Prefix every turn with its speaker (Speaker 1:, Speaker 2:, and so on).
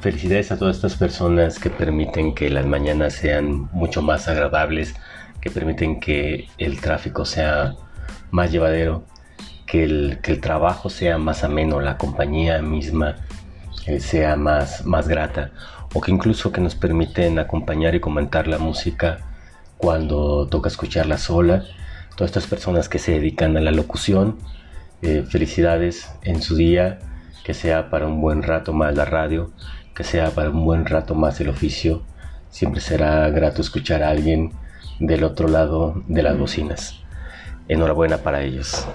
Speaker 1: felicidades a todas estas personas que permiten que las mañanas sean mucho más agradables, que permiten que el tráfico sea más llevadero, que el, que el trabajo sea más ameno, la compañía misma eh, sea más, más grata, o que incluso que nos permiten acompañar y comentar la música cuando toca escucharla sola. Todas estas personas que se dedican a la locución, eh, felicidades en su día, que sea para un buen rato más la radio, que sea para un buen rato más el oficio. Siempre será grato escuchar a alguien del otro lado de las bocinas. Enhorabuena para ellos.